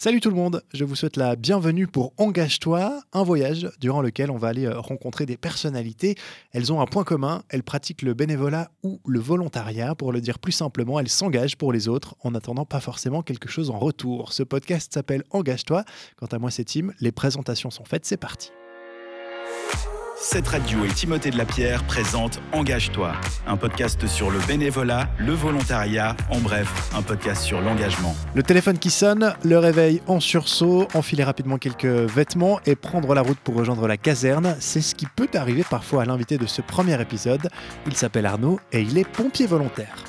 Salut tout le monde, je vous souhaite la bienvenue pour Engage-toi, un voyage durant lequel on va aller euh, rencontrer des personnalités. Elles ont un point commun, elles pratiquent le bénévolat ou le volontariat. Pour le dire plus simplement, elles s'engagent pour les autres en attendant pas forcément quelque chose en retour. Ce podcast s'appelle Engage-toi. Quant à moi c'est Tim, les présentations sont faites, c'est parti. Cette radio et Timothée de la Pierre présentent Engage-toi, un podcast sur le bénévolat, le volontariat, en bref, un podcast sur l'engagement. Le téléphone qui sonne, le réveil en sursaut, enfiler rapidement quelques vêtements et prendre la route pour rejoindre la caserne, c'est ce qui peut arriver parfois à l'invité de ce premier épisode. Il s'appelle Arnaud et il est pompier volontaire.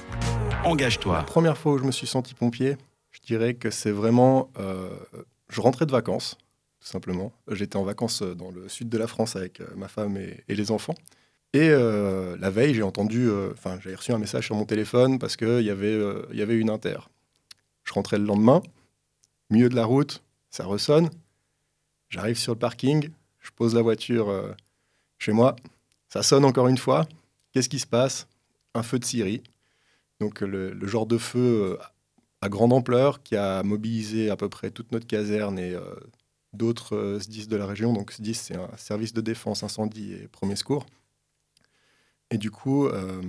Engage-toi. La première fois où je me suis senti pompier, je dirais que c'est vraiment... euh, je rentrais de vacances, tout simplement. J'étais en vacances dans le sud de la France avec euh, ma femme et, les enfants. Et euh, la veille, j'ai entendu, euh, enfin, j'avais reçu un message sur mon téléphone parce qu'il y, avait, euh, une inter. Je rentrais le lendemain, milieu de la route, ça ressonne. J'arrive sur le parking, je pose la voiture euh, chez moi. Ça sonne encore une fois. Qu'est-ce qui se passe? Un feu de Syrie. Donc le, le genre de feu euh, à grande ampleur qui a mobilisé à peu près toute notre caserne et euh, d'autres euh, SDIS de la région. Donc SDIS, c'est un service de défense incendie et premier secours. Et du coup, euh,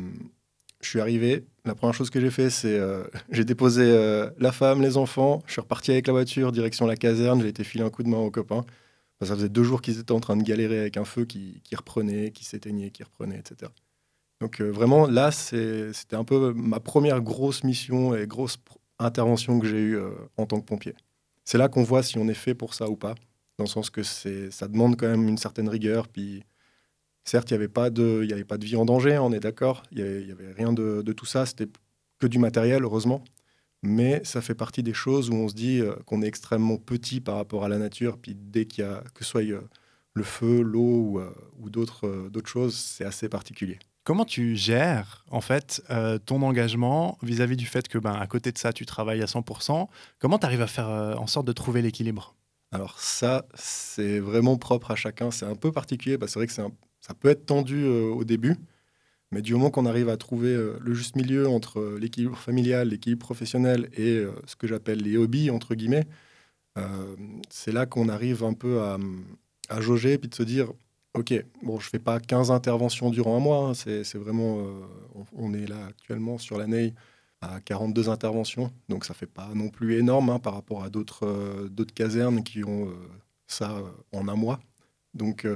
je suis arrivé. La première chose que j'ai fait, c'est euh, j'ai déposé euh, la femme, les enfants. Je suis reparti avec la voiture, direction la caserne. J'ai été filer un coup de main aux copains. Ça faisait deux jours qu'ils étaient en train de galérer avec un feu qui, qui reprenait, qui s'éteignait, qui reprenait, etc. Donc euh, vraiment, là, c'était un peu ma première grosse mission et grosse intervention que j'ai eue en tant que pompier. C'est là qu'on voit si on est fait pour ça ou pas, dans le sens que ça demande quand même une certaine rigueur. Puis, certes, il n'y avait, pas de- avait pas de vie en danger, on est d'accord. Il n'y avait, rien de, de tout ça. C'était que du matériel, heureusement. Mais ça fait partie des choses où on se dit euh, qu'on est extrêmement petit par rapport à la nature. Puis dès qu'il y a, que ce soit euh, le feu, l'eau ou, euh, ou d'autres choses, c'est assez particulier. Comment tu gères en fait euh, ton engagement vis-à-vis du fait que ben, à côté de ça tu travailles à 100% Comment tu arrives à faire euh, en sorte de trouver l'équilibre? Alors ça, c'est vraiment propre à chacun. C'est un peu particulier, parce que c'est vrai que ça peut être tendu euh, au début, mais du moment qu'on arrive à trouver le juste milieu entre l'équilibre familial, l'équilibre professionnel et ce que j'appelle les hobbies, entre guillemets, c'est là qu'on arrive un peu à, jauger, puis de se dire, OK, bon, je fais pas 15 interventions durant un mois, hein, c'est vraiment... euh, on, est là actuellement sur l'année à 42 interventions, donc ça fait pas non plus énorme hein, par rapport à d'autres euh, casernes qui ont euh, ça en un mois. Donc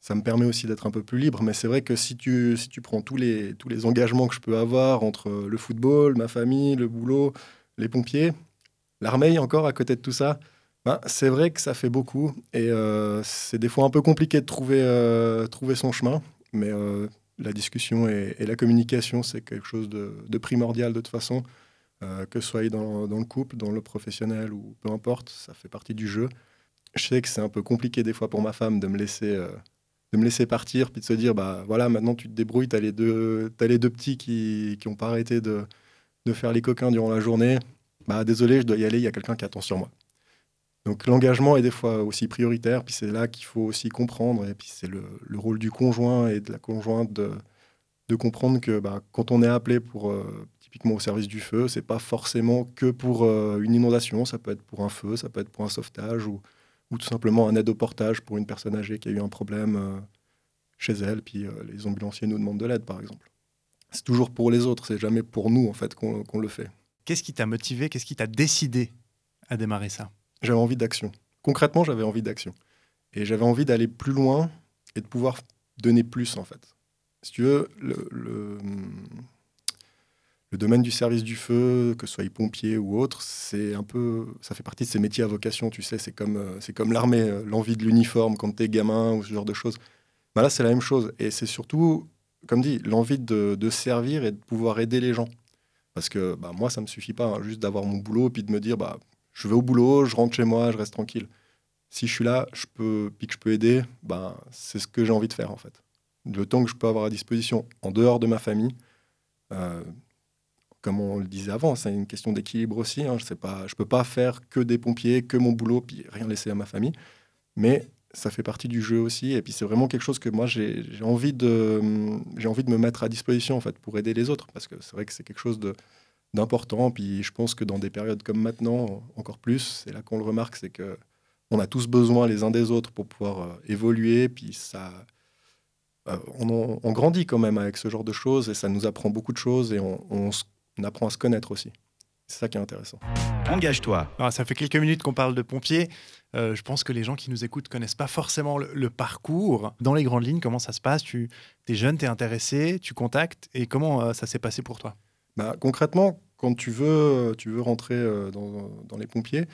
ça me permet aussi d'être un peu plus libre, mais c'est vrai que si tu, si tu prends tous les, tous les engagements que je peux avoir entre le football, ma famille, le boulot, les pompiers, l'armée encore à côté de tout ça, ben, c'est vrai que ça fait beaucoup et euh, c'est des fois un peu compliqué de trouver, euh, trouver son chemin, mais euh, la discussion et, la communication, c'est quelque chose de, primordial de toute façon, que ce soit dans, dans le couple, dans le professionnel ou peu importe, ça fait partie du jeu. Je sais que c'est un peu compliqué des fois pour ma femme de me laisser, de me laisser partir, puis de se dire, bah voilà, maintenant tu te débrouilles, tu as, les deux- t'as les deux petits qui n'ont pas arrêté de, de faire les coquins durant la journée. Bah désolé, je dois y aller, il y a quelqu'un qui attend sur moi. Donc l'engagement est des fois aussi prioritaire, puis c'est là qu'il faut aussi comprendre, et puis c'est le, le rôle du conjoint et de la conjointe de, comprendre que bah, quand on est appelé pour euh, typiquement au service du feu, c'est pas forcément que pour euh, une inondation, ça peut être pour un feu, ça peut être pour un sauvetage ou, ou tout simplement un aide au portage pour une personne âgée qui a eu un problème euh, chez elle, puis les ambulanciers nous demandent de l'aide par exemple. C'est toujours pour les autres, c'est jamais pour nous en fait qu'on le fait. Qu'est-ce qui t'a motivé Qu'est-ce qui t'a décidé à démarrer ça? J'avais envie d'action. Concrètement, j'avais envie d'action. Et j'avais envie d'aller plus loin et de pouvoir donner plus, en fait. Si tu veux, le, domaine du service du feu, que ce soit pompier ou autre, c'est un peu, ça fait partie de ces métiers à vocation, tu sais, c'est comme, euh, c'est comme l'armée, euh, l'envie de l'uniforme quand t'es gamin ou ce genre de choses. Bah là, c'est la même chose. Et c'est surtout, comme dit, l'envie de, servir et de pouvoir aider les gens. Parce que bah, moi, ça me suffit pas hein, juste d'avoir mon boulot puis de me dire, bah, je vais au boulot, je rentre chez moi, je reste tranquille. Si je suis là, puis que je peux aider, ben, c'est ce que j'ai envie de faire en fait. Le temps que je peux avoir à disposition en dehors de ma famille, euh, comme on le disait avant, c'est une question d'équilibre aussi. Hein, je je peux pas faire que des pompiers, que mon boulot, puis rien laisser à ma famille. Mais ça fait partie du jeu aussi. Et puis c'est vraiment quelque chose que moi j'ai envie de envie de me mettre à disposition en fait pour aider les autres parce que c'est vrai que c'est quelque chose de d'important. Puis je pense que dans des périodes comme maintenant, encore plus, c'est là qu'on le remarque, c'est que on a tous besoin les uns des autres pour pouvoir euh, évoluer. Puis ça, euh, on, on, grandit quand même avec ce genre de choses et ça nous apprend beaucoup de choses et on, on, on apprend à se connaître aussi. C'est ça qui est intéressant. Engage-toi. Ah, ça fait quelques minutes qu'on parle de pompiers. Euh, je pense que les gens qui nous écoutent connaissent pas forcément le, le parcours. Dans les grandes lignes, comment ça se passe? Tu es jeune, tu es intéressé, tu contactes et comment euh, ça s'est passé pour toi? Bah, Concrètement, quand tu veux, tu veux rentrer euh, dans, les pompiers,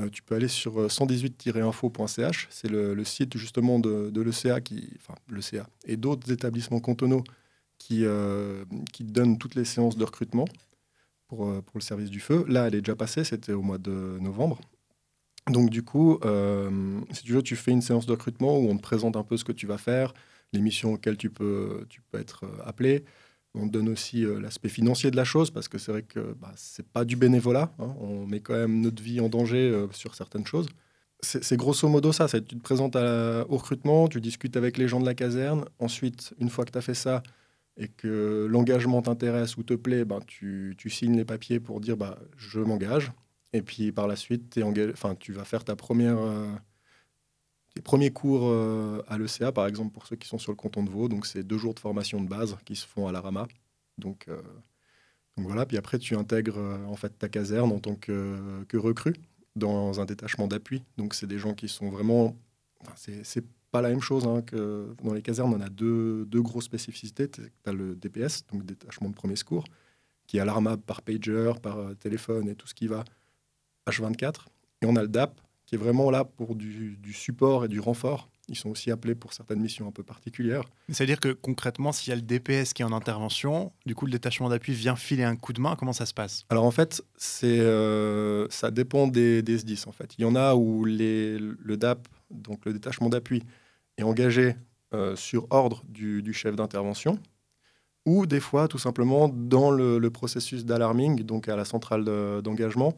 euh, tu peux aller sur 118-info.ch. C'est le, site justement de, de l'ECA, enfin l'ECA et d'autres établissements cantonaux qui, euh, qui donnent toutes les séances de recrutement pour, le service du feu. Là, elle est déjà passée, c'était au mois de novembre. Donc du coup, euh, si tu veux, tu fais une séance de recrutement où on te présente un peu ce que tu vas faire, les missions auxquelles tu peux, être euh, appelé. On donne aussi euh, l'aspect financier de la chose parce que c'est vrai que bah, c'est pas du bénévolat. Hein. On met quand même notre vie en danger euh, sur certaines choses. C'est grosso modo ça. Tu te présentes à, au recrutement, tu discutes avec les gens de la caserne. Ensuite, une fois que tu as fait ça et que l'engagement t'intéresse ou te plaît, ben, tu, tu, signes les papiers pour dire bah, je m'engage. Et puis par la suite, es engagé, tu vas faire ta première, tes premiers cours euh, à l'ECA, par exemple, pour ceux qui sont sur le canton de Vaud. Donc c'est deux jours de formation de base qui se font à la Rama. Euh, donc voilà, puis après tu intègres euh, en fait ta caserne en tant que, que recrue dans un détachement d'appui. Donc c'est des gens qui sont vraiment... Enfin, c'est pas la même chose hein, que dans les casernes, on a deux, deux grosses spécificités. Tu as le DPS, donc détachement de premier secours, qui est alarmable par pager, par téléphone et tout ce qui va H24. Et on a le DAP, qui est vraiment là pour du, du, support et du renfort. Ils sont aussi appelés pour certaines missions un peu particulières. C'est-à-dire que concrètement, s'il y a le DPS qui est en intervention, du coup, le détachement d'appui vient filer un coup de main. Comment ça se passe? Alors en fait, c'est, euh, ça dépend des, des, SDIS. En fait. Il y en a où les, le DAP, donc le détachement d'appui, est engagé euh, sur ordre du, du chef d'intervention ou des fois, tout simplement, dans le, le processus d'alarming, donc à la centrale d'engagement,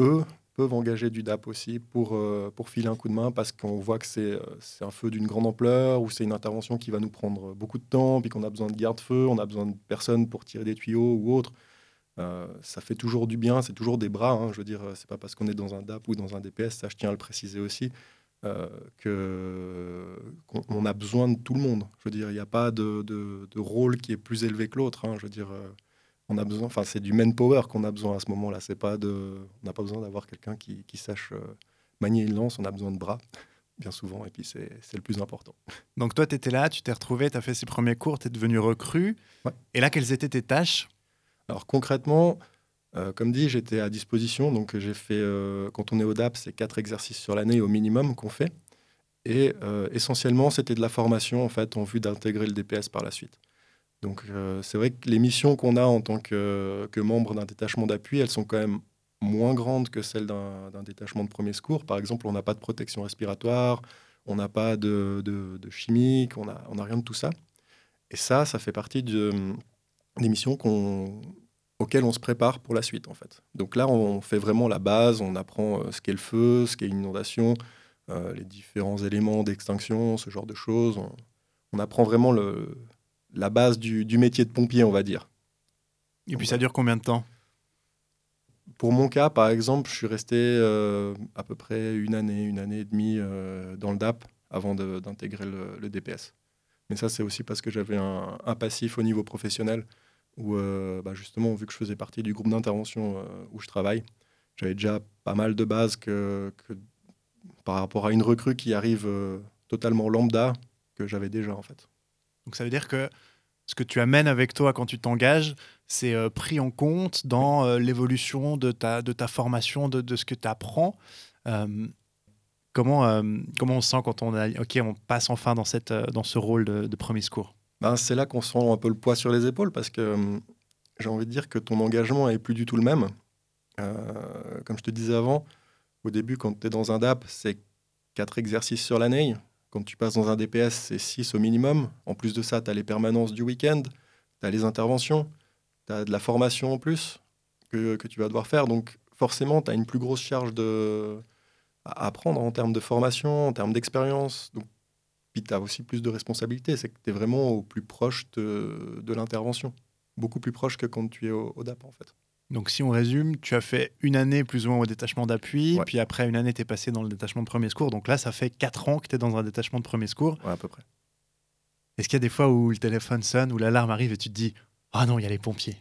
eux peuvent engager du DAP aussi pour, euh, pour filer un coup de main parce qu'on voit que c'est un feu d'une grande ampleur ou c'est une intervention qui va nous prendre beaucoup de temps, puis qu'on a besoin de garde-feu, on a besoin de personnes pour tirer des tuyaux ou autre. Euh, ça fait toujours du bien, c'est toujours des bras. Hein, je veux dire, c'est pas parce qu'on est dans un DAP ou dans un DPS, ça je tiens à le préciser aussi, euh, qu'on on a besoin de tout le monde. Je veux dire, il n'y a pas de, de, de, rôle qui est plus élevé que l'autre. Hein, je veux dire, on a besoin, enfin c'est du manpower qu'on a besoin à ce moment-là. C'est pas de, on n'a pas besoin d'avoir quelqu'un qui, qui, sache euh, manier une lance. On a besoin de bras, bien souvent, et puis c'est le plus important. Donc toi, tu étais là, tu t'es retrouvé, tu as fait ces premiers cours, tu es devenu recrue. Ouais. Et là, quelles étaient tes tâches? Alors concrètement, euh, comme dit, j'étais à disposition. Donc j'ai fait, euh, quand on est au DAP, c'est quatre exercices sur l'année au minimum qu'on fait. Et euh, essentiellement, c'était de la formation en fait en vue d'intégrer le DPS par la suite. Donc euh, c'est vrai que les missions qu'on a en tant que, membre d'un détachement d'appui, elles sont quand même moins grandes que celles d'un détachement de premier secours. Par exemple, on n'a pas de protection respiratoire, on n'a pas de, chimique, on n'a rien de tout ça. Et ça, ça fait partie de, des missions auxquelles on se prépare pour la suite en fait. Donc là, on fait vraiment la base, on apprend euh, ce qu'est le feu, ce qu'est une inondation, euh, les différents éléments d'extinction, ce genre de choses. On apprend vraiment le, la base du, du, métier de pompier, on va dire. Et puis ça dure combien de temps? Pour mon cas, par exemple, je suis resté euh, à peu près une année, une année et demie euh, dans le DAP avant d'intégrer le, le, DPS. Mais ça, c'est aussi parce que j'avais un, un, passif au niveau professionnel où, euh, bah justement, vu que je faisais partie du groupe d'intervention où je travaille, j'avais déjà pas mal de bases que, que, par rapport à une recrue qui arrive totalement lambda que j'avais déjà en fait. Donc ça veut dire que ce que tu amènes avec toi quand tu t'engages, c'est euh, pris en compte dans euh, l'évolution de ta, de ta formation, de, de ce que tu apprends. Euh, comment, comment on se sent quand on, a, ok, on passe enfin dans, cette, dans ce rôle de, de premier secours? Ben, C'est là qu'on sent un peu le poids sur les épaules parce que j'ai envie de dire que ton engagement n'est plus du tout le même. comme je te disais avant, au début, quand tu es dans un DAP, c'est quatre exercices sur l'année. Quand tu passes dans un DPS, c'est 6 au minimum. En plus de ça, tu as les permanences du week-end, tu as les interventions, tu as de la formation en plus que, que, tu vas devoir faire. Donc forcément, tu as une plus grosse charge à apprendre en termes de formation, en termes d'expérience. Donc, puis tu as aussi plus de responsabilités. C'est que tu es vraiment au plus proche de, l'intervention. Beaucoup plus proche que quand tu es au DAP, en fait. Donc si on résume, tu as fait une année plus ou moins au détachement d'appui, Ouais. puis après une année, tu es passé dans le détachement de premier secours. Donc là, ça fait 4 ans que tu es dans un détachement de premier secours. Ouais, à peu près. Est-ce qu'il y a des fois où le téléphone sonne, où l'alarme arrive et tu te dis Ah non, il y a les pompiers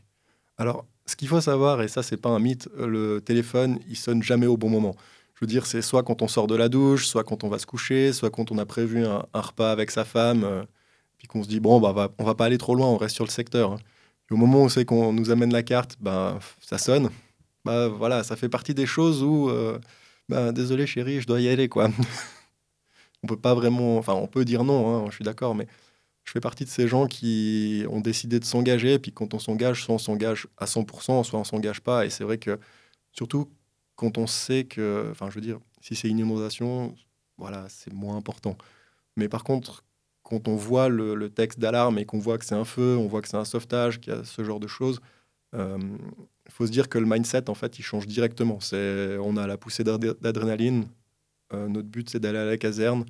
Alors, ce qu'il faut savoir, et ça, c'est pas un mythe, euh, le téléphone, il sonne jamais au bon moment. Je veux dire, c'est soit quand on sort de la douche, soit quand on va se coucher, soit quand on a prévu un, un repas avec sa femme, euh, puis qu'on se dit, bon, bah, va- on va pas aller trop loin, on reste sur le secteur. hein. Au moment où c'est qu'on nous amène la carte, bah, ça sonne. Bah, voilà, ça fait partie des choses où, bah, désolé chérie, je dois y aller, quoi. on peut pas vraiment, enfin, on peut dire non, hein, je suis d'accord, mais je fais partie de ces gens qui ont décidé de s'engager, et puis quand on s'engage, soit on s'engage à 100%, soit on s'engage pas. Et c'est vrai que, surtout quand on sait que, enfin, je veux dire, si c'est une inondation, voilà, c'est moins important. Mais par contre, quand on voit le, le texte d'alarme et qu'on voit que c'est un feu, on voit que c'est un sauvetage, qu'il y a ce genre de choses, il faut se dire que le mindset, en fait, il change directement. On a la poussée d'adr- d'adrénaline. euh, notre but, c'est d'aller à la caserne.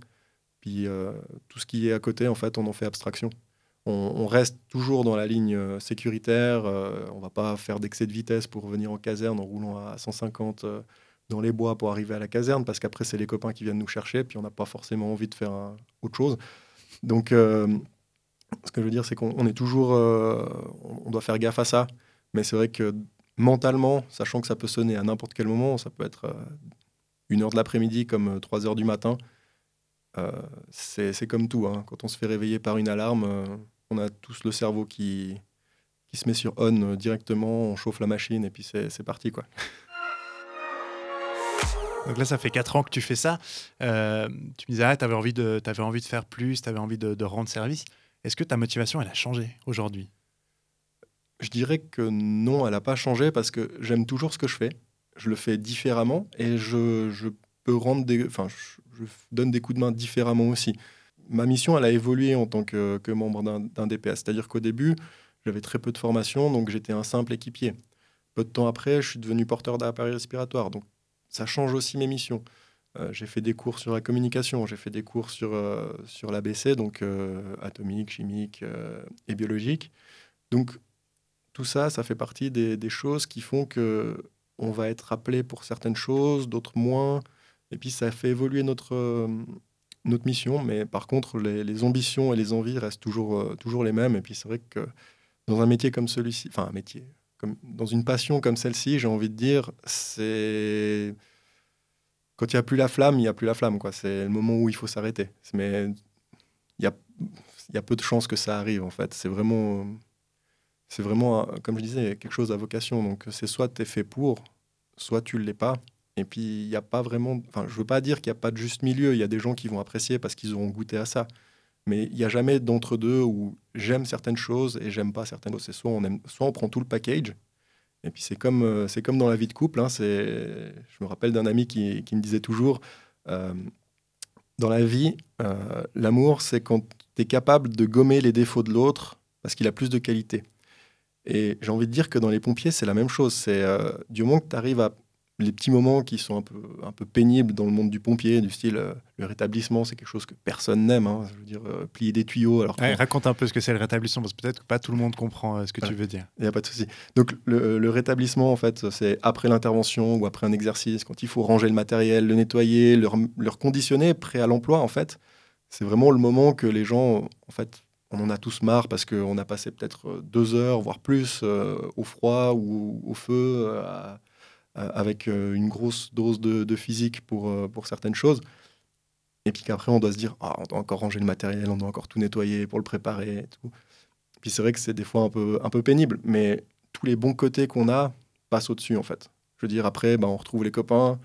Puis euh, tout ce qui est à côté, en fait, on en fait abstraction. On, on reste toujours dans la ligne euh, sécuritaire. euh, on va pas faire d'excès de vitesse pour venir en caserne en roulant à 150 euh, dans les bois pour arriver à la caserne, parce qu'après, c'est les copains qui viennent nous chercher, puis on n'a pas forcément envie de faire un- autre chose. Donc, euh, ce que je veux dire, c'est qu'on on est toujours. euh, on doit faire gaffe à ça. Mais c'est vrai que mentalement, sachant que ça peut sonner à n'importe quel moment, ça peut être euh, une heure de l'après-midi comme euh, trois heures du matin. C'est comme tout. hein. Quand on se fait réveiller par une alarme, on a tous le cerveau qui, qui se met sur on directement, on chauffe la machine et puis c'est parti. quoi. Donc là, ça fait 4 ans que tu fais ça. Euh, tu me disais, ah, tu avais, envie de- t'avais envie de faire plus, tu avais envie de, rendre service. Est-ce que ta motivation, elle a changé aujourd'hui? Je dirais que non, elle n'a pas changé parce que j'aime toujours ce que je fais. Je le fais différemment et je, je peux rendre des, enfin, je, donne des coups de main différemment aussi. Ma mission, elle a évolué en tant que, que membre d'un DPS. C'est-à-dire qu'au début, j'avais très peu de formation, donc j'étais un simple équipier. Peu de temps après, je suis devenu porteur d'appareil respiratoire. Ça change aussi mes missions. Euh, j'ai fait des cours sur la communication, j'ai fait des cours sur, euh, sur l'ABC, donc euh, atomique, chimique euh, et biologique. Donc tout ça, ça fait partie des, choses qui font que on va être appelé pour certaines choses, d'autres moins. Et puis ça fait évoluer notre, notre mission. Mais par contre, les, les ambitions et les envies restent toujours, toujours les mêmes. Et puis c'est vrai que dans un métier comme celui-ci, enfin un métier, dans une passion comme celle-ci, j'ai envie de dire, c'est... Quand il n'y a plus la flamme, il n'y a plus la flamme. C'est le moment où il faut s'arrêter. Mais il y a, peu de chances que ça arrive, en fait. C'est vraiment c'est vraiment, comme je disais, quelque chose à vocation. Donc, c'est soit tu es fait pour, soit tu ne l'es pas. Et puis, il n'y a pas vraiment. Enfin, je veux pas dire qu'il n'y a pas de juste milieu. Il y a des gens qui vont apprécier parce qu'ils auront goûté à ça. Mais il n'y a jamais d'entre-deux où j'aime certaines choses et j'aime pas certaines choses. Soit on, aime, soit on prend tout le package. Et puis, c'est comme, euh, c'est comme dans la vie de couple. hein. Je me rappelle d'un ami qui, qui me disait toujours euh, dans la vie, euh, l'amour, c'est quand tu es capable de gommer les défauts de l'autre parce qu'il a plus de qualité. Et j'ai envie de dire que dans les pompiers, c'est la même chose. C'est du moment que tu arrives à les petits moments qui sont un peu, un peu pénibles dans le monde du pompier, du style euh, le rétablissement, c'est quelque chose que personne n'aime. hein. Je veux dire, euh, plier des tuyaux. Alors Ouais, Raconte un peu ce que c'est le rétablissement, parce que peut-être que pas tout le monde comprend euh, ce que tu veux dire. Il n'y a pas de souci. Donc, le, le rétablissement, en fait, c'est après l'intervention ou après un exercice, quand il faut ranger le matériel, le nettoyer, le, le reconditionner, prêt à l'emploi, en fait. C'est vraiment le moment que les gens, en fait, on en a tous marre parce qu'on a passé peut-être deux heures, voire plus, au froid ou au feu, à- avec euh, une grosse dose de, physique pour, euh, pour certaines choses. Et puis qu'après, on doit se dire, ah, on doit encore ranger le matériel, on doit encore tout nettoyer pour le préparer et tout. Puis c'est vrai que c'est des fois un peu, un peu pénible, mais tous les bons côtés qu'on a passent au-dessus, en fait. Je veux dire, après, ben, on retrouve les copains,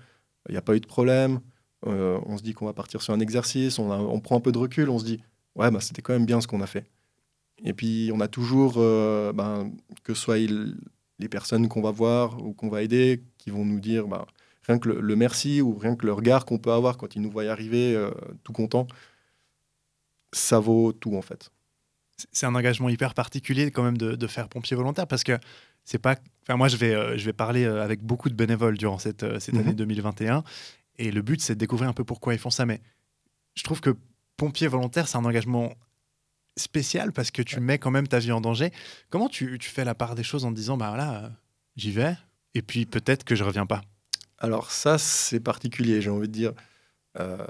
il n'y a pas eu de problème, euh, on se dit qu'on va partir sur un exercice, on, on prend un peu de recul, on se dit, ouais, bah, c'était quand même bien ce qu'on a fait. Et puis, on a toujours, euh, ben, que ce soit les personnes qu'on va voir ou qu'on va aider, qui vont nous dire, ben, rien que le, le merci ou rien que le regard qu'on peut avoir quand ils nous voient arriver euh, tout contents, ça vaut tout, en fait. C'est- un engagement hyper particulier quand même de, de faire pompier volontaire, parce que c'est pas. Enfin, moi, je vais, euh, je vais parler euh, avec beaucoup de bénévoles durant cette, euh, cette Mhm. année 2021, et le but, c'est de découvrir un peu pourquoi ils font ça. Mais je trouve que pompier volontaire, c'est un engagement spécial parce que tu mets quand même ta vie en danger. Comment tu, tu fais la part des choses en te disant, bah voilà, j'y vais, et puis peut-être que je reviens pas. Alors ça, c'est particulier, j'ai envie de dire. Euh,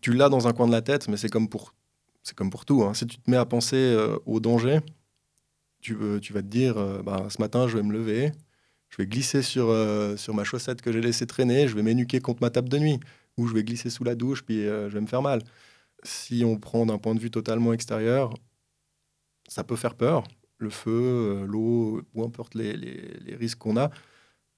tu l'as dans un coin de la tête, mais c'est comme pour, c'est comme pour tout. Hein. Si tu te mets à penser euh, au danger, tu, tu, vas te dire, euh, bah, ce matin, je vais me lever, je vais glisser sur, sur ma chaussette que j'ai laissée traîner, je vais m'énuquer contre ma table de nuit, ou je vais glisser sous la douche, puis je vais me faire mal. Si on prend d'un point de vue totalement extérieur, ça peut faire peur, le feu, l'eau, ou importe les, les risques qu'on a,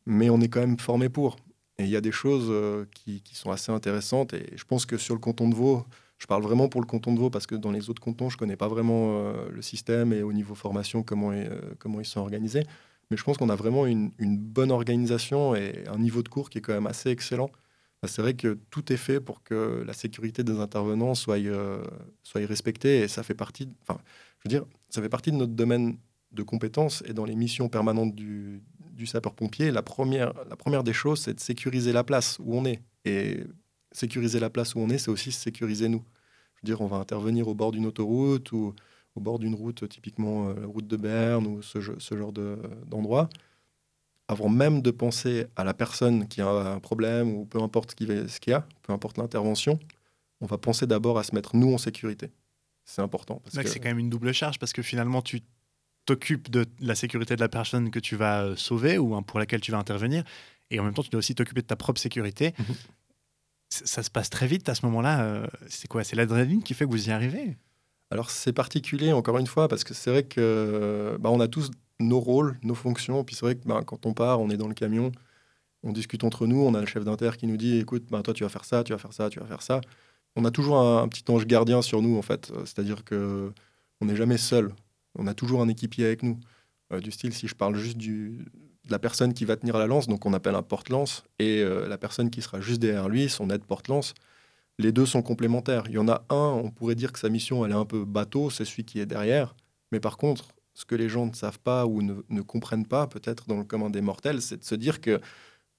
mais on est quand même formé pour. Et il y a des choses euh, qui, sont assez intéressantes. Et je pense que sur le canton de Vaud, je parle vraiment pour le canton de Vaud parce que dans les autres cantons, je ne connais pas vraiment euh, le système et au niveau formation, comment, euh, comment ils sont organisés. Mais je pense qu'on a vraiment une, bonne organisation et un niveau de cours qui est quand même assez excellent. C'est vrai que tout est fait pour que la sécurité des intervenants soit, soit respectée et ça fait partie, enfin, je veux dire, ça fait partie de notre domaine de compétences et dans les missions permanentes du, du sapeur-pompier, la première, la première des choses, c'est de sécuriser la place où on est. Et sécuriser la place où on est, c'est aussi sécuriser nous. Je veux dire, on va intervenir au bord d'une autoroute ou au bord d'une route, typiquement euh, route de Berne ou ce, ce genre d'endroit. avant même de penser à la personne qui a un problème ou peu importe ce qu'il y a, peu importe l'intervention, on va penser d'abord à se mettre nous en sécurité. C'est important. C'est quand même une double charge parce que finalement, tu t'occupes de la sécurité de la personne que tu vas euh, sauver ou hein, pour laquelle tu vas intervenir. Et en même temps, tu dois aussi t'occuper de ta propre sécurité. Mhm. Ça se passe très vite à ce moment-là. Euh, c'est quoi? C'est l'adrénaline qui fait que vous y arrivez? Alors, c'est particulier, encore une fois, parce que c'est vrai que bah, on a tous nos rôles, nos fonctions. Puis c'est vrai que bah, quand on part, on est dans le camion, on discute entre nous. On a le chef d'inter qui nous dit écoute, bah, toi, tu vas faire ça, tu vas faire ça, tu vas faire ça. On a toujours un, un petit ange gardien sur nous, en fait. C'est-à-dire que on n'est jamais seul. On a toujours un équipier avec nous. Euh, du style, si je parle juste de la personne qui va tenir la lance, donc on appelle un porte-lance, et euh, la personne qui sera juste derrière lui, son aide porte-lance, les deux sont complémentaires. Il y en a un, on pourrait dire que sa mission, elle est un peu bateau, c'est celui qui est derrière. Mais par contre, ce que les gens ne savent pas ou ne, comprennent pas, peut-être dans le commun des mortels, c'est de se dire que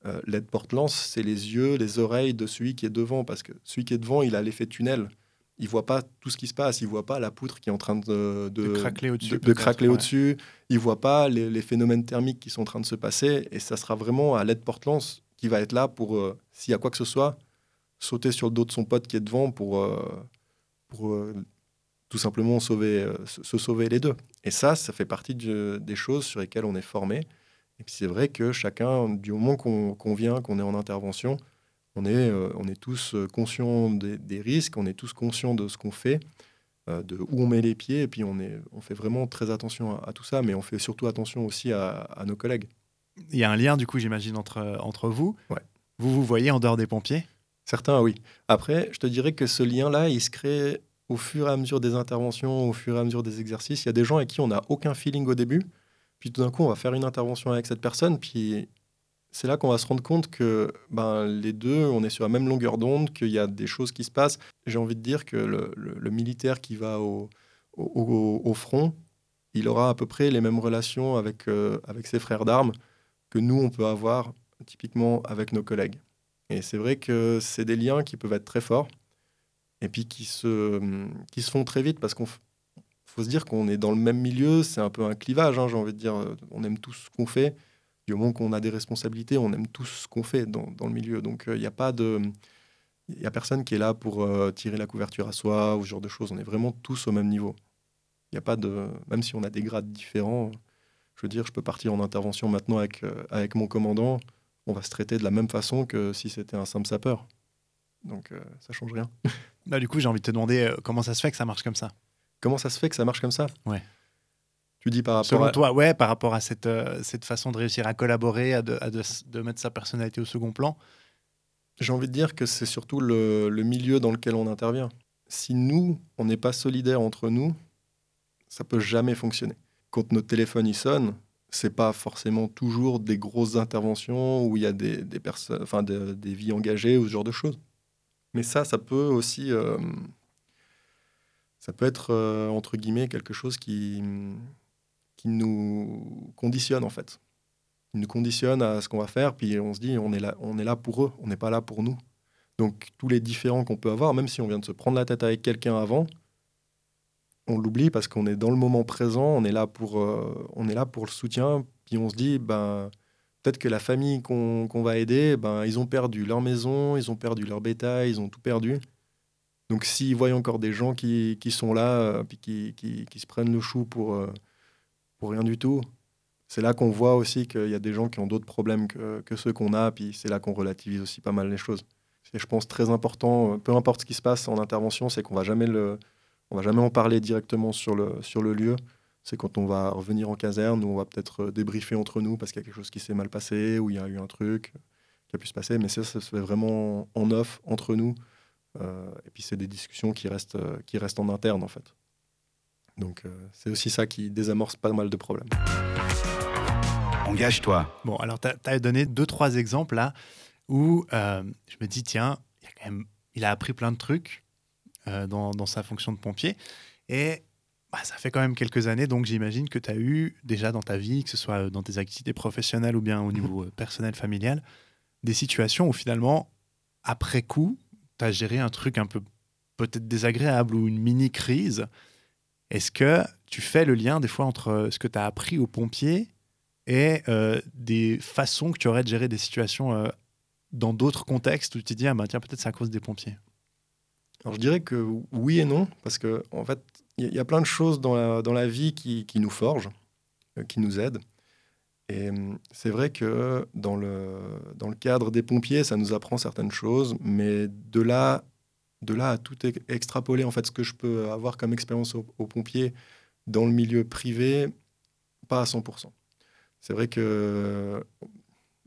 euh, l'aide porte-lance, c'est les yeux, les oreilles de celui qui est devant, parce que celui qui est devant, il a l'effet tunnel il voit pas tout ce qui se passe. Il voit pas la poutre qui est en train de, de, craquer au-dessus. De, craquer au-dessus. Il voit pas les, phénomènes thermiques qui sont en train de se passer. Et ça sera vraiment à l'aide porte-lance qui va être là pour, euh, s'il y a quoi que ce soit, sauter sur le dos de son pote qui est devant pour, euh, pour euh, tout simplement sauver, se sauver les deux. Et ça, ça fait partie des choses sur lesquelles on est formé. Et puis c'est vrai que chacun, du moment qu'on vient, qu'on est en intervention, on est, euh, on est tous euh, conscients des, risques, on est tous conscients de ce qu'on fait, euh, de où on met les pieds, et puis on, est, on fait vraiment très attention à, tout ça, mais on fait surtout attention aussi à, nos collègues. Il y a un lien, du coup, j'imagine, entre, entre vous. Ouais. Vous vous voyez en dehors des pompiers? Certains, oui. Après, je te dirais que ce lien-là, il se crée au fur et à mesure des interventions, au fur et à mesure des exercices. Il y a des gens avec qui on n'a aucun feeling au début, puis tout d'un coup, on va faire une intervention avec cette personne, puis c'est là qu'on va se rendre compte que ben, les deux, on est sur la même longueur d'onde, qu'il y a des choses qui se passent. J'ai envie de dire que le, militaire qui va au, au, front, il aura à peu près les mêmes relations avec, euh, avec ses frères d'armes que nous, on peut avoir typiquement avec nos collègues. Et c'est vrai que c'est des liens qui peuvent être très forts et puis qui se, qui se font très vite parce qu'on faut se dire qu'on est dans le même milieu, c'est un peu un clivage, hein, j'ai envie de dire, on aime tout ce qu'on fait du moment qu'on a des responsabilités, on aime tout ce qu'on fait dans, le milieu. Donc il euh, n'y a pas de. Il n'y a personne qui est là pour euh, tirer la couverture à soi ou ce genre de choses. On est vraiment tous au même niveau. Il n'y a pas de. Même si on a des grades différents, je veux dire, je peux partir en intervention maintenant avec, euh, avec mon commandant. On va se traiter de la même façon que si c'était un simple sapeur. Donc ça change rien. Bah, du coup, j'ai envie de te demander comment ça se fait que ça marche comme ça? Comment ça se fait que ça marche comme ça? Ouais. Tu dis par rapport Selon toi, ouais, par rapport à cette, euh, cette façon de réussir à collaborer, à, de, de, mettre sa personnalité au second plan J'ai envie de dire que c'est surtout le, le, milieu dans lequel on intervient. Si nous, on n'est pas solidaires entre nous, ça peut jamais fonctionner. Quand notre téléphone y sonne, c'est pas forcément toujours des grosses interventions où il y a des, des personnes, enfin des vies engagées ou ce genre de choses. Mais ça, ça peut aussi, euh, ça peut être euh, entre guillemets quelque chose qui nous conditionne en fait. Ils nous conditionnent à ce qu'on va faire, puis on se dit on est là, on est là pour eux, on n'est pas là pour nous. Donc tous les différents qu'on peut avoir, même si on vient de se prendre la tête avec quelqu'un avant, on l'oublie parce qu'on est dans le moment présent, on est là pour, euh, on est là pour le soutien, puis on se dit ben peut-être que la famille qu'on va aider, ben, ils ont perdu leur maison, ils ont perdu leur bétail, ils ont tout perdu. Donc s'ils voient encore des gens qui, qui sont là, euh, puis qui, qui, qui, se prennent le chou pour, euh, pour rien du tout, c'est là qu'on voit aussi qu'il y a des gens qui ont d'autres problèmes que, que ceux qu'on a, puis c'est là qu'on relativise aussi pas mal les choses. C'est, je pense, très important, peu importe ce qui se passe en intervention, c'est qu'on va jamais va jamais en parler directement sur le, sur le lieu. C'est quand on va revenir en caserne où on va peut-être débriefer entre nous parce qu'il y a quelque chose qui s'est mal passé, ou il y a eu un truc qui a pu se passer. Mais ça, ça se fait vraiment en off, entre nous. Euh, et puis c'est des discussions qui restent, euh, qui restent en interne en fait. Donc euh, c'est aussi ça qui désamorce pas mal de problèmes. Engage-toi. Bon, alors tu as, donné deux, trois exemples là où je me dis, tiens, il, a quand même, il a appris plein de trucs dans, dans, sa fonction de pompier. Et bah, ça fait quand même quelques années, donc j'imagine que tu as eu déjà dans ta vie, que ce soit dans tes activités professionnelles ou bien au niveau personnel, familial, des situations où finalement, après coup, tu as géré un truc un peu peut-être désagréable ou une mini-crise, est-ce que tu fais le lien des fois entre euh, ce que tu as appris aux pompiers et euh, des façons que tu aurais de gérer des situations euh, dans d'autres contextes où tu te dis, ah ben tiens, peut-être c'est à cause des pompiers? Alors je dirais que oui et non, parce que en fait, il y, a plein de choses dans la, dans la vie qui, qui nous forgent, qui nous aident. Et c'est vrai que dans le, dans le cadre des pompiers, ça nous apprend certaines choses, mais de là, de là à tout extrapoler, en fait, ce que je peux avoir comme expérience aux pompiers dans le milieu privé, pas à 100%. C'est vrai que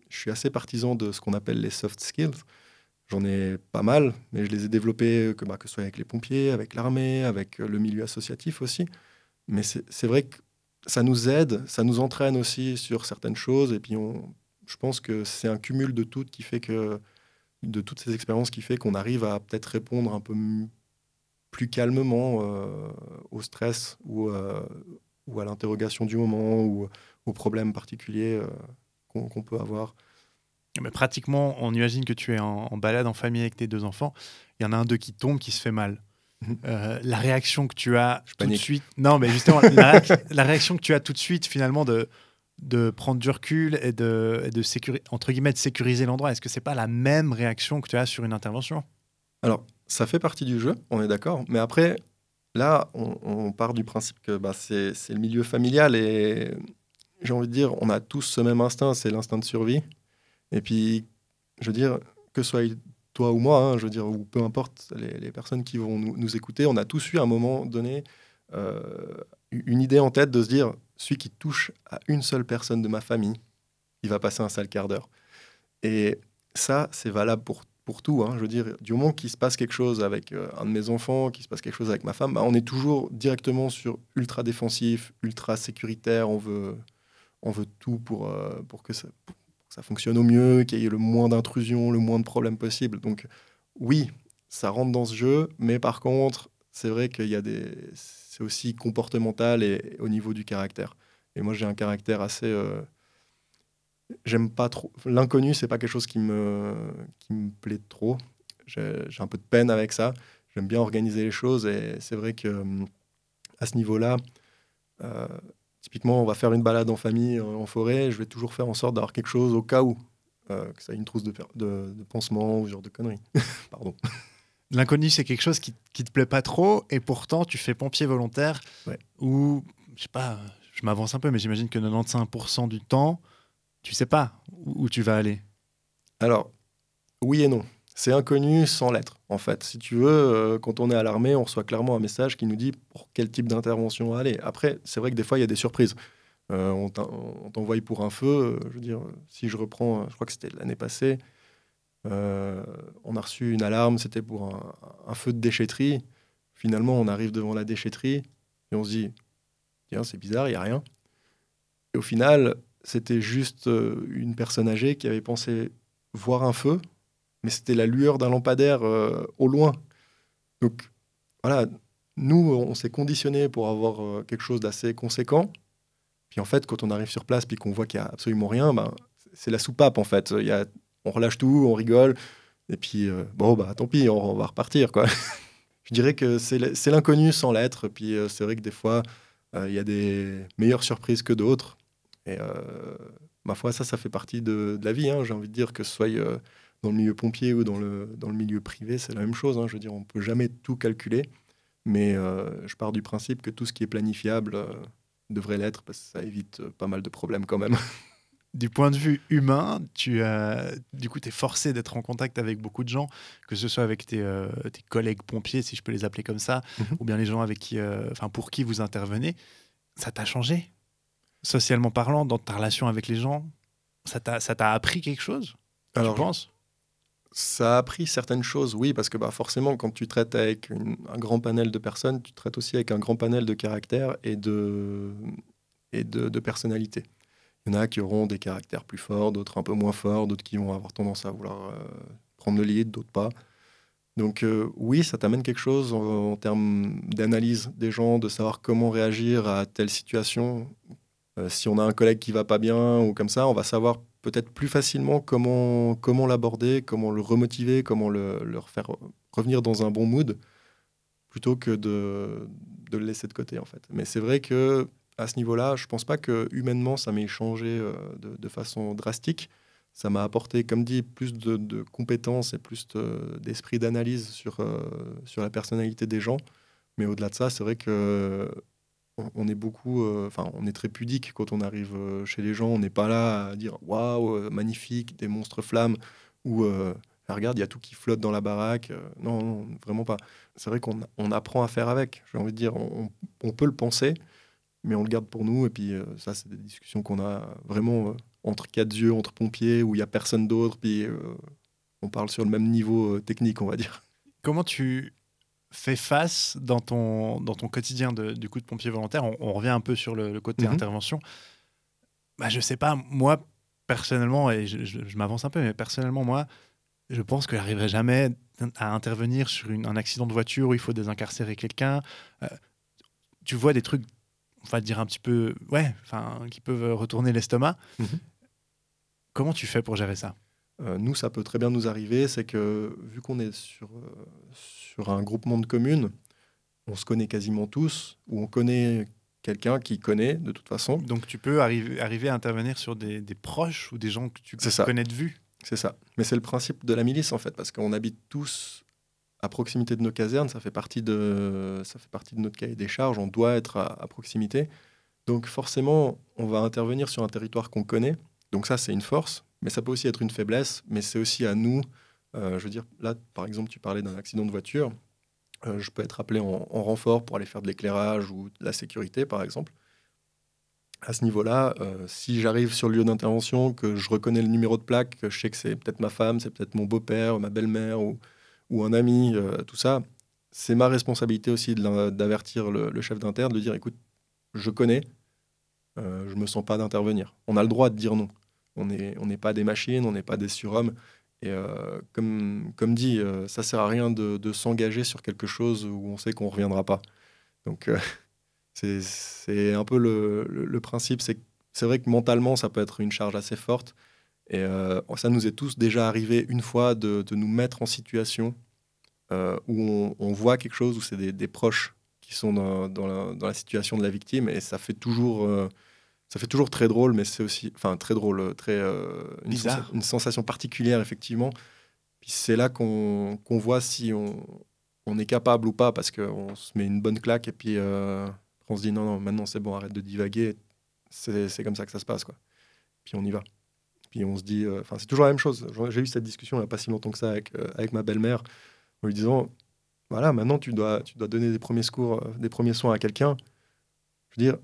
je suis assez partisan de ce qu'on appelle les soft skills. J'en ai pas mal, mais je les ai développés, que, bah, que ce soit avec les pompiers, avec l'armée, avec le milieu associatif aussi. Mais c'est vrai que ça nous aide, ça nous entraîne aussi sur certaines choses. Et puis, on, je pense que c'est un cumul de tout qui fait que, de toutes ces expériences qui fait qu'on arrive à peut-être répondre un peu plus calmement euh, au stress ou, euh, ou à l'interrogation du moment ou aux problèmes particuliers euh, qu'on peut avoir. Mais pratiquement, on imagine que tu es en, en, balade en famille avec tes deux enfants. Il y en a un d'eux qui tombe, qui se fait mal. Euh, la réaction que tu as tout de suite. Non, mais justement, la, réaction que tu as tout de suite, finalement, de, de prendre du recul et de, de entre guillemets, de sécuriser l'endroit. Est-ce que c'est pas la même réaction que tu as sur une intervention? Alors, ça fait partie du jeu, on est d'accord. Mais après, là, on, part du principe que bah, c'est le milieu familial et j'ai envie de dire, on a tous ce même instinct, c'est l'instinct de survie. Et puis, je veux dire, que ce soit toi ou moi, hein, je veux dire, ou peu importe les, personnes qui vont nous, écouter, on a tous eu un moment donné une idée en tête de se dire, celui qui touche à une seule personne de ma famille, il va passer un sale quart d'heure. Et ça, c'est valable pour, pour tout. Hein. Je veux dire, du moment qu'il se passe quelque chose avec euh, un de mes enfants, qu'il se passe quelque chose avec ma femme, bah, on est toujours directement sur ultra défensif, ultra sécuritaire. On veut, on veut tout pour, euh, pour que ça, fonctionne au mieux, qu'il y ait le moins d'intrusion, le moins de problèmes possible. Donc oui, ça rentre dans ce jeu, mais par contre, c'est vrai qu'il y a des, c'est aussi comportemental et au niveau du caractère. Et moi, j'ai un caractère assez, euh, j'aime pas trop. L'inconnu, c'est pas quelque chose qui me, qui me plaît trop. J'ai, un peu de peine avec ça. J'aime bien organiser les choses et c'est vrai que à ce niveau-là, euh, Typiquement, on va faire une balade en famille, en forêt, je vais toujours faire en sorte d'avoir quelque chose au cas où, euh, que ça ait une trousse de, de, de pansement ou ce genre de conneries. Pardon. L'inconnu, c'est quelque chose qui, qui te plaît pas trop, et pourtant, tu fais pompier volontaire, ou, je sais pas, je m'avance un peu, mais j'imagine que 95% du temps, tu sais pas où tu vas aller. Alors, oui et non c'est inconnu sans l'être, en fait. Si tu veux, euh, quand on est à l'armée, on reçoit clairement un message qui nous dit pour quel type d'intervention aller. Après, c'est vrai que des fois, il y a des surprises. Euh, on t'envoie pour un feu. Euh, je veux dire, si je reprends, je crois que c'était l'année passée, on a reçu une alarme, c'était pour un, feu de déchetterie. Finalement, on arrive devant la déchetterie et on se dit, tiens, c'est bizarre, il n'y a rien. Et au final, c'était juste une personne âgée qui avait pensé voir un feu mais c'était la lueur d'un lampadaire euh, au loin. Donc voilà, nous, on s'est conditionné pour avoir euh, quelque chose d'assez conséquent. Puis en fait, quand on arrive sur place puis qu'on voit qu'il n'y a absolument rien, ben, c'est la soupape en fait. Il y a, on relâche tout, on rigole. Et puis, euh, bon, bah tant pis, on, va repartir. quoi. Je dirais que c'est l'inconnu sans l'être. Puis c'est vrai que des fois, il y a des meilleures surprises que d'autres. Et ma foi, ça, ça fait partie de, la vie. Hein. J'ai envie de dire que ce soit euh, dans le milieu pompier ou dans le, dans le milieu privé, c'est la même chose. Hein. Je veux dire, on peut jamais tout calculer. Mais euh, je pars du principe que tout ce qui est planifiable euh, devrait l'être parce que ça évite pas mal de problèmes quand même. du point de vue humain, tu as, du coup, es forcé d'être en contact avec beaucoup de gens, que ce soit avec tes, tes collègues pompiers, si je peux les appeler comme ça, mhm. ou bien les gens avec qui, enfin, pour qui vous intervenez. Ça t'a changé socialement parlant, dans ta relation avec les gens? Ça t'a appris quelque chose Alors, Tu penses? ça a appris certaines choses, oui, parce que bah, forcément, quand tu traites avec un grand panel de personnes, tu traites aussi avec un grand panel de caractères et de, et de, de personnalités. Il en a qui auront des caractères plus forts, d'autres un peu moins forts, d'autres qui vont avoir tendance à vouloir euh, prendre le lead, d'autres pas. Donc euh, oui, ça t'amène quelque chose en termes d'analyse des gens, de savoir comment réagir à telle situation, euh, si on a un collègue qui va pas bien ou comme ça, on va savoir peut-être plus facilement comment, comment l'aborder, comment le remotiver, comment le, leur faire revenir dans un bon mood, plutôt que de, de le laisser de côté en fait. Mais c'est vrai que à ce niveau-là, je pense pas que humainement ça m'ait changé euh, de, façon drastique. Ça m'a apporté, comme dit, plus de, compétences et plus d'esprit d'analyse sur, euh, sur la personnalité des gens. Mais au-delà de ça, c'est vrai que on est beaucoup, euh, enfin, on est très pudique quand on arrive euh, chez les gens. On n'est pas là à dire waouh, euh, magnifique, des monstres flammes ou ah, regarde, il y a tout qui flotte dans la baraque. Non, vraiment pas. C'est vrai qu'on apprend à faire avec. J'ai envie de dire, on, peut le penser, mais on le garde pour nous. Et puis ça, c'est des discussions qu'on a vraiment entre quatre yeux, entre pompiers, où il y a personne d'autre. Puis on parle sur le même niveau technique, on va dire. Comment tu fait face dans ton, dans ton quotidien de, du coup de pompier volontaire? On, revient un peu sur le, côté mhm. intervention. Bah, je sais pas, moi, personnellement, et je, m'avance un peu, mais personnellement, moi, je pense que j'arriverai jamais à intervenir sur un accident de voiture où il faut désincarcérer quelqu'un. Euh, tu vois des trucs, on va dire un petit peu, ouais, enfin, qui peuvent retourner l'estomac. Mhm. Comment tu fais pour gérer ça? Euh, nous, ça peut très bien nous arriver, c'est que vu qu'on est sur, euh, sur un groupement de communes, on se connaît quasiment tous, ou on connaît quelqu'un qui connaît de toute façon. Donc tu peux arriver, arriver à intervenir sur des, proches ou des gens que tu connais de vue? C'est ça. Mais c'est le principe de la milice en fait, parce qu'on habite tous à proximité de nos casernes, ça fait partie de, ça fait partie de notre cahier des charges, on doit être à, proximité. Donc forcément, on va intervenir sur un territoire qu'on connaît. Donc ça, c'est une force mais ça peut aussi être une faiblesse, mais c'est aussi à nous. Euh, je veux dire, là, par exemple, tu parlais d'un accident de voiture. Euh, je peux être appelé en, renfort pour aller faire de l'éclairage ou de la sécurité, par exemple. À ce niveau-là, euh, si j'arrive sur le lieu d'intervention, que je reconnais le numéro de plaque, que je sais que c'est peut-être ma femme, c'est peut-être mon beau-père, ma belle-mère ou, ou, un ami, tout ça, c'est ma responsabilité aussi d'avertir le, le, chef d'interne, de dire écoute, je connais, je me sens pas d'intervenir. On a le droit de dire non. On n'est pas des machines, on n'est pas des surhommes. Et euh, comme, comme dit, euh, ça sert à rien de, s'engager sur quelque chose où on sait qu'on ne reviendra pas. Donc, euh, c'est un peu le, principe. C'est vrai que mentalement, ça peut être une charge assez forte. Et ça nous est tous déjà arrivé une fois de, nous mettre en situation où on, voit quelque chose, où c'est des, proches qui sont dans, dans, la, situation de la victime. Et ça fait toujours ça fait toujours très drôle, mais c'est aussi, enfin très drôle, très euh, une, une, sensation particulière effectivement. Puis c'est là qu'on voit si on, on, est capable ou pas, parce qu'on se met une bonne claque et puis euh, on se dit non non maintenant c'est bon arrête de divaguer, c'est comme ça que ça se passe quoi. Puis on y va. Puis on se dit, euh, enfin c'est toujours la même chose. J'ai eu cette discussion il n'y a pas si longtemps que ça avec, avec ma belle-mère en lui disant voilà maintenant tu dois tu dois donner des premiers secours, des premiers soins à quelqu'un. Je veux dire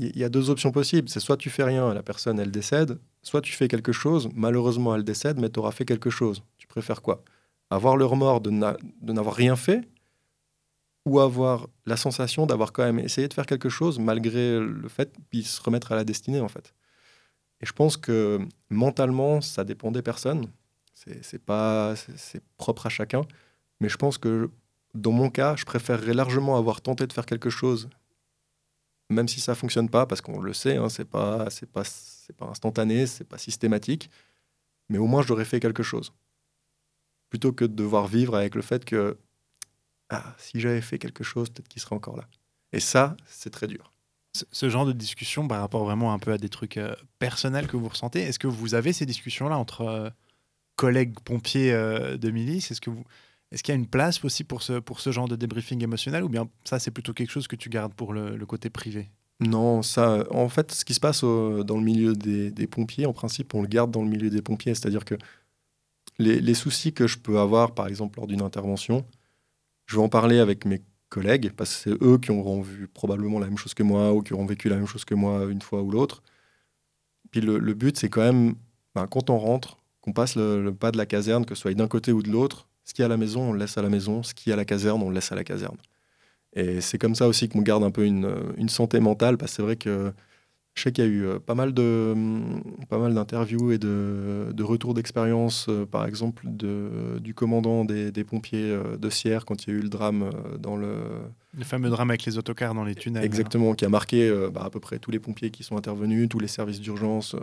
il y a deux options possibles. C'est soit tu fais rien, la personne, elle décède, soit tu fais quelque chose, malheureusement, elle décède, mais tu auras fait quelque chose. Tu préfères quoi? Avoir le remords de n'avoir rien fait ou avoir la sensation d'avoir quand même essayé de faire quelque chose malgré le fait, puis se remettre à la destinée, en fait? Et je pense que mentalement, ça dépend des personnes. C'est pas c'est propre à chacun. Mais je pense que dans mon cas, je préférerais largement avoir tenté de faire quelque chose même si ça fonctionne pas, parce qu'on le sait, hein, c'est pas, c'est pas, c'est pas instantané, c'est pas systématique, mais au moins j'aurais fait quelque chose, plutôt que de devoir vivre avec le fait que ah, si j'avais fait quelque chose, peut-être qu'il serait encore là. Et ça, c'est très dur. Ce, genre de discussion par rapport vraiment un peu à des trucs euh, personnels que vous ressentez, est-ce que vous avez ces discussions-là entre euh, collègues pompiers euh, de milice? Est-ce que est-ce qu'il y a une place aussi pour ce, pour ce genre de débriefing émotionnel ou bien ça c'est plutôt quelque chose que tu gardes pour le, côté privé? Non, ça, en fait, ce qui se passe dans le milieu des, des pompiers, en principe, on le garde dans le milieu des pompiers. C'est-à-dire que les, les soucis que je peux avoir, par exemple, lors d'une intervention, je vais en parler avec mes collègues, parce que c'est eux qui auront vu probablement la même chose que moi ou qui auront vécu la même chose que moi une fois ou l'autre. Puis le, but, c'est quand même, ben, quand on rentre, qu'on passe le, le pas de la caserne, que ce soit d'un côté ou de l'autre, ce qui est à la maison, on le laisse à la maison, ce qui est à la caserne, on le laisse à la caserne. Et c'est comme ça aussi qu'on garde un peu une, une santé mentale, parce que c'est vrai que je sais qu'il y a eu euh, pas mal de hum, pas mal d'interviews et de, de retours d'expérience, euh, par exemple de, du commandant des, des pompiers euh, de Sierre quand il y a eu le drame dans le Le fameux drame avec les autocars dans les tunnels. exactement qui a marqué bah, à peu près tous les pompiers qui sont intervenus, tous les services d'urgence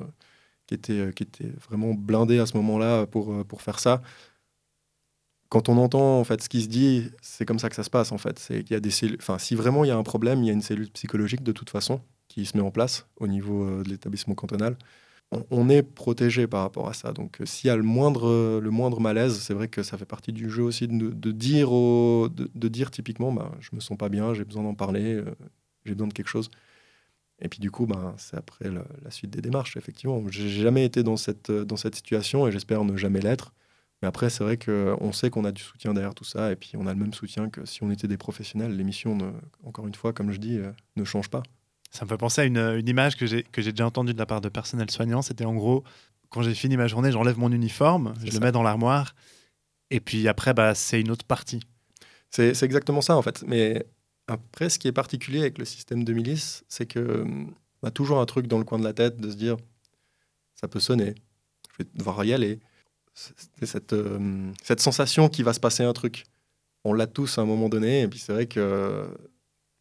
qui étaient qui étaient vraiment blindés à ce moment-là pour pour faire ça. Quand on entend en fait ce qui se dit, c'est comme ça que ça se passe en fait. C'est qu'il y a des cellules. Enfin, si vraiment il y a un problème, il y a une cellule psychologique de toute façon qui se met en place au niveau euh, de l'établissement cantonal. On, est protégé par rapport à ça. Donc, euh, s'il y a le moindre, euh, le moindre malaise, c'est vrai que ça fait partie du jeu aussi de, dire, de, dire typiquement, bah, je me sens pas bien, j'ai besoin d'en parler, j'ai besoin de quelque chose. Et puis du coup, bah, c'est après le- la suite des démarches, effectivement. J'ai jamais été dans cette, dans cette situation et j'espère ne jamais l'être. Mais après, c'est vrai qu'on sait qu'on a du soutien derrière tout ça, et puis on a le même soutien que si on était des professionnels. L'émission, encore une fois, comme je dis, ne change pas. Ça me fait penser à une, une image que j'ai déjà entendue de la part de personnel soignant. C'était en gros, quand j'ai fini ma journée, j'enlève mon uniforme, je le mets dans l'armoire, et puis après, bah, c'est une autre partie. C'est exactement ça, en fait. Mais après, ce qui est particulier avec le système de milice, c'est que hum, on a toujours un truc dans le coin de la tête de se dire ça peut sonner, je vais devoir y aller. C'est cette, euh, cette sensation qu'il va se passer un truc. On l'a tous à un moment donné, et puis c'est vrai que,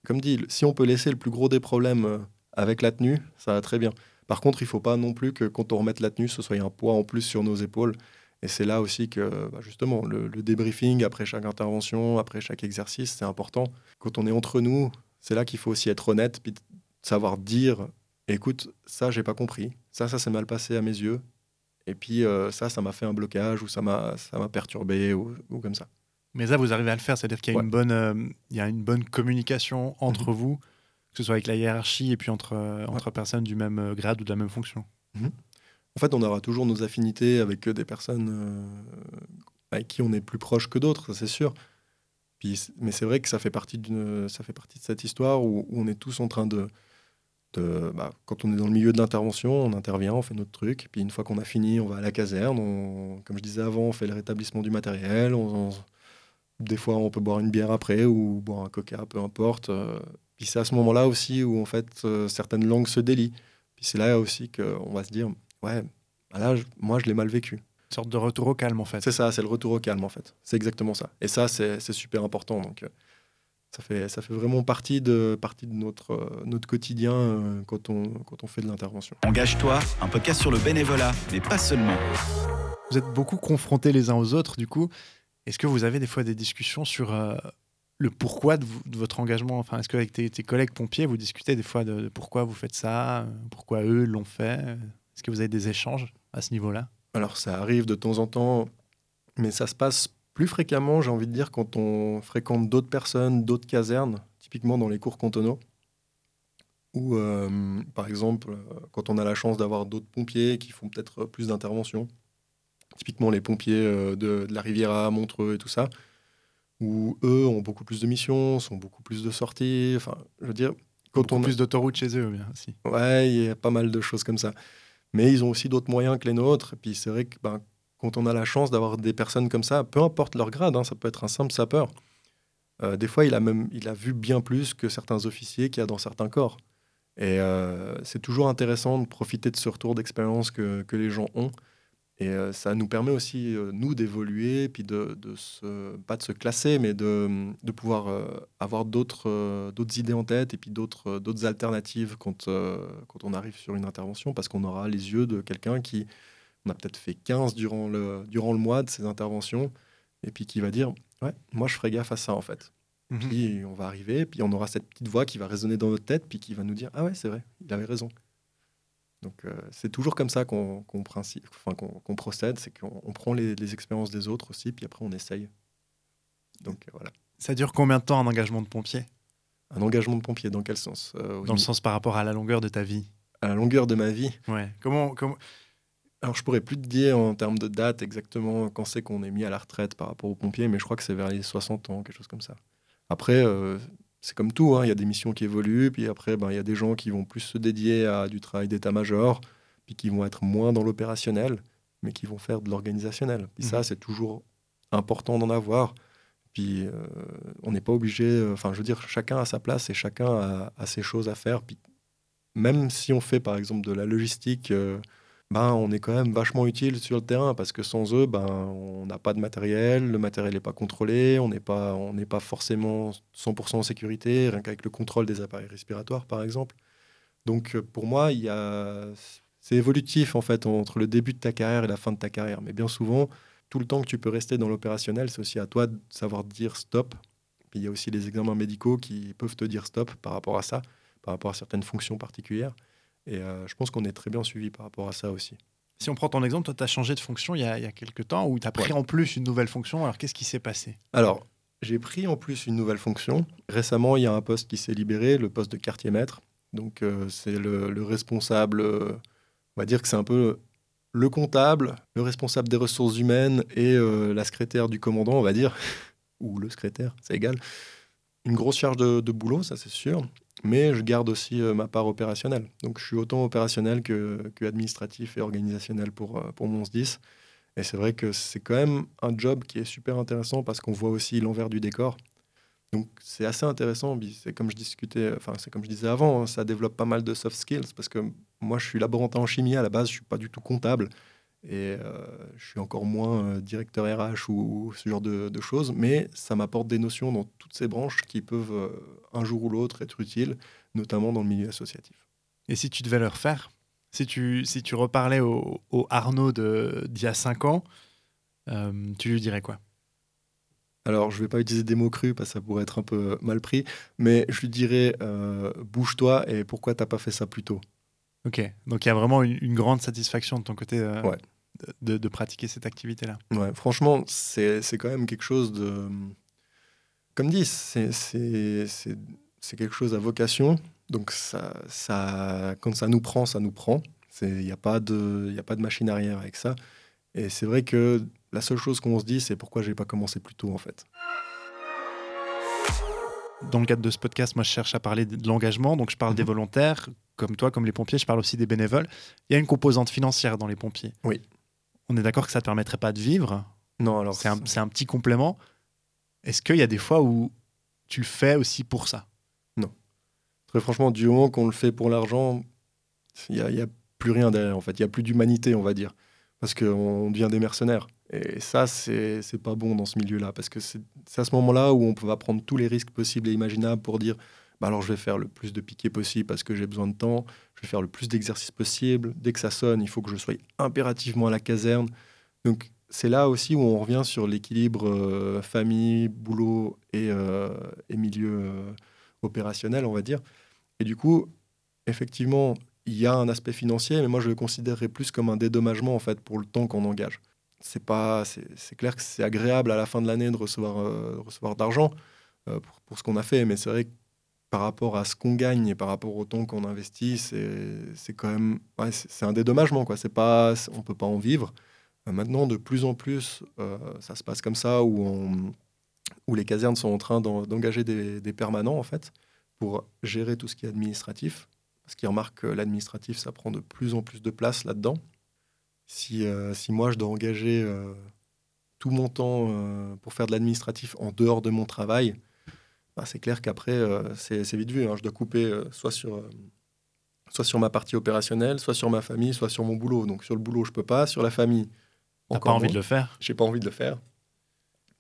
comme dit, si on peut laisser le plus gros des problèmes euh, avec la tenue, ça va très bien. Par contre, il faut pas non plus que quand on remette la tenue, ce soit un poids en plus sur nos épaules. Et c'est là aussi que, bah, justement, le, débriefing après chaque intervention, après chaque exercice, c'est important. Quand on est entre nous, c'est là qu'il faut aussi être honnête, puis savoir dire, écoute, ça, j'ai pas compris. Ça, ça s'est mal passé à mes yeux. Et puis, euh, ça, ça m'a fait un blocage, ou ça m'a ça m'a perturbé, ou comme ça. Mais ça, vous arrivez à le faire, c'est-à-dire qu'il y a, Ouais. une bonne, euh, il y a une bonne communication entre vous, que ce soit avec la hiérarchie et puis entre, euh, entre personnes du même euh, grade ou de la même fonction. En fait, on aura toujours nos affinités avec des personnes avec qui on est plus proche que d'autres, ça, c'est sûr. Puis, mais c'est vrai que ça fait partie, d'une, ça fait partie de cette histoire où, où on est tous en train de... de bah, quand on est dans le milieu de l'intervention, on intervient, on fait notre truc. Et puis une fois qu'on a fini, on va à la caserne. On, comme je disais avant, on fait le rétablissement du matériel. on- on- des fois, on peut boire une bière après ou boire un coca, peu importe. euh. Puis c'est à ce moment-là aussi où en fait euh, certaines langues se délient. Puis c'est là aussi qu'on va se dire, ouais, bah là, moi, je l'ai mal vécu. Une sorte de retour au calme, en fait. C'est ça, c'est le retour au calme, en fait. C'est exactement ça. Et ça, c'est c'est super important. Donc, euh, ça fait, ça fait vraiment partie de, partie de notre, notre quotidien quand, on, quand on fait de l'intervention. Engage-toi, un podcast sur le bénévolat, mais pas seulement. Vous êtes beaucoup confrontés les uns aux autres, du coup. Est-ce que vous avez des fois des discussions sur euh, le pourquoi de, votre engagement? Enfin, est-ce qu'avec tes, tes collègues pompiers, vous discutez des fois de, pourquoi vous faites ça, euh, pourquoi eux l'ont fait? Est-ce que vous avez des échanges à ce niveau-là? Alors, ça arrive de temps en temps, mais ça se passe plus fréquemment, j'ai envie de dire, quand on fréquente d'autres personnes, d'autres casernes, typiquement dans les cours cantonaux. Ou, euh, par exemple, quand on a la chance d'avoir d'autres pompiers qui font peut-être plus d'interventions. Typiquement les pompiers euh, de, de la Riviera, Montreux et tout ça. Où eux ont beaucoup plus de missions, sont beaucoup plus de sorties. Enfin, je veux dire, quand Beaucoup on plus d'autoroutes chez eux, bien aussi. Ouais, il y a pas mal de choses comme ça. Mais ils ont aussi d'autres moyens que les nôtres. Et puis c'est vrai que ben, quand on a la chance d'avoir des personnes comme ça, peu importe leur grade, hein, ça peut être un simple sapeur. euh, des fois, il a même il a vu bien plus que certains officiers qu'il y a dans certains corps. Et euh, c'est toujours intéressant de profiter de ce retour d'expérience que, que les gens ont. Et euh, ça nous permet aussi, euh, nous, d'évoluer, puis de, de se, pas de se classer, mais de, de pouvoir euh, avoir d'autres d'autres idées en tête et puis d'autres d'autres alternatives quand, quand on arrive sur une intervention, parce qu'on aura les yeux de quelqu'un qui, on a peut-être fait 15 durant le, durant le mois de ces interventions, et puis qui va dire, ouais, moi je ferai gaffe à ça en fait. Mhm. Puis on va arriver, puis on aura cette petite voix qui va résonner dans notre tête, puis qui va nous dire Ah ouais, c'est vrai, il avait raison. Donc euh, c'est toujours comme ça qu'on enfin, procède, c'est qu'on on prend les, les expériences des autres aussi, puis après on essaye. Donc euh, voilà. Ça dure combien de temps un engagement de pompier? Un engagement de pompier, dans quel sens? Euh, Dans le sens par rapport à la longueur de ta vie À la longueur de ma vie? Ouais. Comment, comment... Alors je pourrais plus te dire en termes de date exactement quand c'est qu'on est mis à la retraite par rapport aux pompiers, mais je crois que c'est vers les 60 ans, quelque chose comme ça. Après, c'est comme tout, hein, il y a des missions qui évoluent, puis après, ben, il y a des gens qui vont plus se dédier à du travail d'état-major, puis qui vont être moins dans l'opérationnel, mais qui vont faire de l'organisationnel. Puis ça, Mhm. c'est toujours important d'en avoir. Puis euh, on n'est pas obligé, euh, enfin je veux dire, chacun a sa place et chacun a, a ses choses à faire. Puis même si on fait par exemple de la logistique, euh, ben, on est quand même vachement utile sur le terrain parce que sans eux, ben, on n'a pas de matériel, le matériel n'est pas contrôlé, on n'est pas, pas forcément 100% en sécurité, rien qu'avec le contrôle des appareils respiratoires par exemple. Donc euh, pour moi, a... c'est évolutif en fait entre le début de ta carrière et la fin de ta carrière. Mais bien souvent, tout le temps que tu peux rester dans l'opérationnel, c'est aussi à toi de savoir dire stop. Il y a aussi les examens médicaux qui peuvent te dire stop par rapport à ça, par rapport à certaines fonctions particulières. Et euh, je pense qu'on est très bien suivi par rapport à ça aussi. Si on prend ton exemple, toi, tu as changé de fonction il y a, il y a quelques temps ou tu as pris en plus une nouvelle fonction. Alors, qu'est-ce qui s'est passé? Alors, j'ai pris en plus une nouvelle fonction. Récemment, il y a un poste qui s'est libéré, le poste de quartier maître. Donc, euh, c'est le, le responsable, euh, on va dire que c'est un peu le comptable, le responsable des ressources humaines et euh, la secrétaire du commandant, on va dire, ou le secrétaire, c'est égal. Une grosse charge de, de boulot, ça c'est sûr, mais je garde aussi euh, ma part opérationnelle. Donc, je suis autant opérationnel que, administratif et organisationnel pour, euh, pour mon SDIS. Et c'est vrai que c'est quand même un job qui est super intéressant parce qu'on voit aussi l'envers du décor. Donc c'est assez intéressant. C'est comme je c'est comme je disais avant, hein, ça développe pas mal de soft skills parce que moi je suis laborantin en chimie à la base, je suis pas du tout comptable et euh, je suis encore moins euh, directeur RH ou, ou ce genre de, de choses, mais ça m'apporte des notions dans toutes ces branches qui peuvent euh, un jour ou l'autre être utiles, notamment dans le milieu associatif. Et si tu devais le refaire si tu, si tu reparlais au, au Arnaud d'il y a 5 ans, euh, tu lui dirais quoi? Alors, je vais pas utiliser des mots crus parce que ça pourrait être un peu mal pris, mais je lui dirais euh, bouge-toi et pourquoi t'as pas fait ça plus tôt? Ok, donc il y a vraiment une, une grande satisfaction de ton côté euh, Ouais. De, de pratiquer cette activité-là. Ouais, franchement, c'est quand même quelque chose de. Comme dit, c'est quelque chose à vocation. Donc, ça, ça, quand ça nous prend, ça nous prend. Il n'y a, pas de- y a pas de machine arrière avec ça. Et c'est vrai que la seule chose qu'on se dit, c'est pourquoi j'ai pas commencé plus tôt, en fait. Dans le cadre de ce podcast, moi, je cherche à parler de de l'engagement. Donc, je parle des Mhm. volontaires, comme toi, comme les pompiers. Je parle aussi des bénévoles. Il y a une composante financière dans les pompiers. Oui. On est d'accord que ça ne te permettrait pas de vivre? Non, alors. C'est un, petit complément. Est-ce qu'il y a des fois où tu le fais aussi pour ça? Très franchement, du moment qu'on le fait pour l'argent, il n'y a, il y a plus rien derrière, en fait. Il n'y a plus d'humanité, on va dire. Parce qu'on devient des mercenaires. Et ça, c'est c'est pas bon dans ce milieu-là. Parce que c'est c'est à ce moment-là où on va prendre tous les risques possibles et imaginables pour dire bah alors je vais faire le plus de piquets possible parce que j'ai besoin de temps. Je vais faire le plus d'exercices possible. Dès que ça sonne, il faut que je sois impérativement à la caserne. Donc, c'est là aussi où on revient sur l'équilibre euh, famille, boulot et, euh, et milieu euh, opérationnel, on va dire. Et du coup, effectivement, il y a un aspect financier, mais moi je le considérerais plus comme un dédommagement en fait pour le temps qu'on engage. C'est pas, c'est clair que c'est agréable à la fin de l'année de recevoir, de recevoir d'argent pour, pour ce qu'on a fait, mais c'est vrai que par rapport à ce qu'on gagne et par rapport au temps qu'on investit, c'est quand même, ouais, c'est un dédommagement quoi. Pas, on peut pas en vivre. Euh, maintenant, de plus en plus, euh, ça se passe comme ça où où les casernes sont en train d'en- d'engager des, permanents en fait pour gérer tout ce qui est administratif. Parce qu'ils remarquent que l'administratif, ça prend de plus en plus de place là-dedans. Si, euh, si moi, je dois engager tout mon temps pour faire de l'administratif en dehors de mon travail, bah, c'est clair qu'après, euh, c'est vite vu. hein. Je dois couper euh, soit, sur, euh, soit sur ma partie opérationnelle, soit sur ma famille, soit sur mon boulot. Donc sur le boulot, je peux pas. Sur la famille, T'as pas envie de le faire? J'ai pas envie de le faire.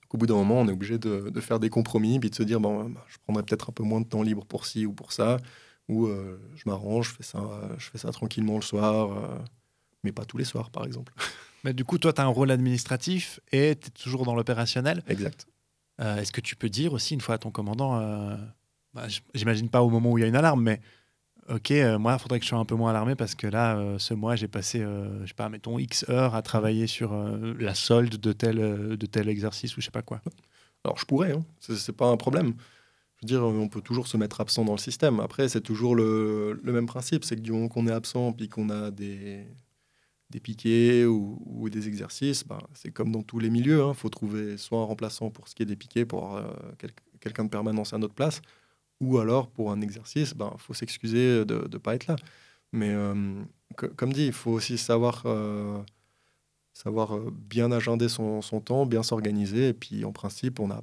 Donc, au bout d'un moment, on est obligé de, de faire des compromis, puis de se dire, bon, bah, je prendrai peut-être un peu moins de temps libre pour ci ou pour ça, ou euh, je m'arrange, je fais ça, je fais ça tranquillement le soir, euh, mais pas tous les soirs, par exemple. Mais du coup, toi, tu as un rôle administratif et tu es toujours dans l'opérationnel. exact. Euh, est-ce que tu peux dire aussi une fois à ton commandant, euh, bah, j'imagine pas au moment où il y a une alarme, mais ok, moi, il faudrait que je sois un peu moins alarmé parce que là, ce mois, j'ai passé, je sais pas, mettons X heures à travailler sur la solde de tel, de tel exercice ou je sais pas quoi. Alors, je pourrais, hein. c'est pas un problème. Je veux dire, on peut toujours se mettre absent dans le système. Après, c'est toujours le, le, même principe, c'est que du moment qu'on est absent puis qu'on a des, des piquets ou, des exercices, ben, c'est comme dans tous les milieux. Il hein. faut trouver soit un remplaçant pour ce qui est des piquets, pour euh, quelqu'un de permanence à notre place, ou alors pour un exercice, il ben, faut s'excuser de ne pas être là. Mais euh, comme dit, il faut aussi savoir, euh, savoir bien agender son, son temps, bien s'organiser. Et puis en principe, on a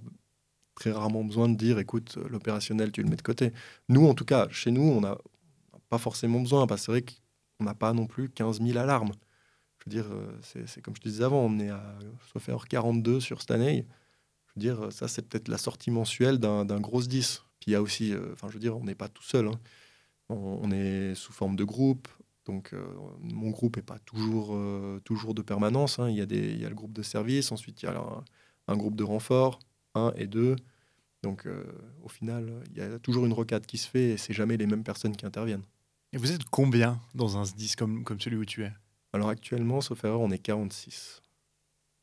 très rarement besoin de dire, écoute, l'opérationnel, tu le mets de côté. Nous, en tout cas, chez nous, on n'a pas forcément besoin, parce que c'est vrai qu'on n'a pas non plus 15 000 alarmes. Je veux dire, euh, c'est comme je te disais avant, on est à faire 42 sur cette année. Je veux dire, ça, c'est peut-être la sortie mensuelle d'un gros 10. Puis il y a aussi, euh, enfin, je veux dire, on n'est pas tout seul. Hein. On, est sous forme de groupe. Donc, euh, mon groupe n'est pas toujours, toujours de permanence. Hein. Il, y a y a le groupe de service, ensuite, il y a un, groupe de renfort, 1 et 2. Donc, au final, il y a toujours une rocade qui se fait et c'est jamais les mêmes personnes qui interviennent. Et vous êtes combien dans un 10 comme, comme celui où tu es? Alors actuellement, sauf erreur, on est 46.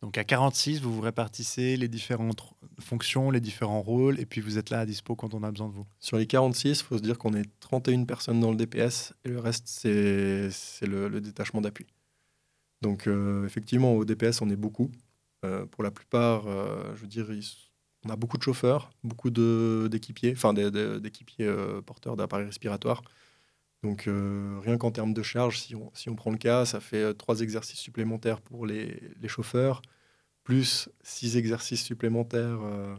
Donc à 46, vous vous répartissez les différentes fonctions, les différents rôles, et puis vous êtes là à dispo quand on a besoin de vous. Sur les 46, il faut se dire qu'on est 31 personnes dans le DPS, et le reste, c'est le, détachement d'appui. Donc euh, effectivement, au DPS, on est beaucoup. Euh, pour la plupart, euh, je veux dire, on a beaucoup de chauffeurs, beaucoup d'équipiers, enfin d'équipiers porteurs d'appareils respiratoires. Donc euh, rien qu'en termes de charge, si on, prend le cas, ça fait euh, trois exercices supplémentaires pour les, chauffeurs, plus six exercices supplémentaires euh,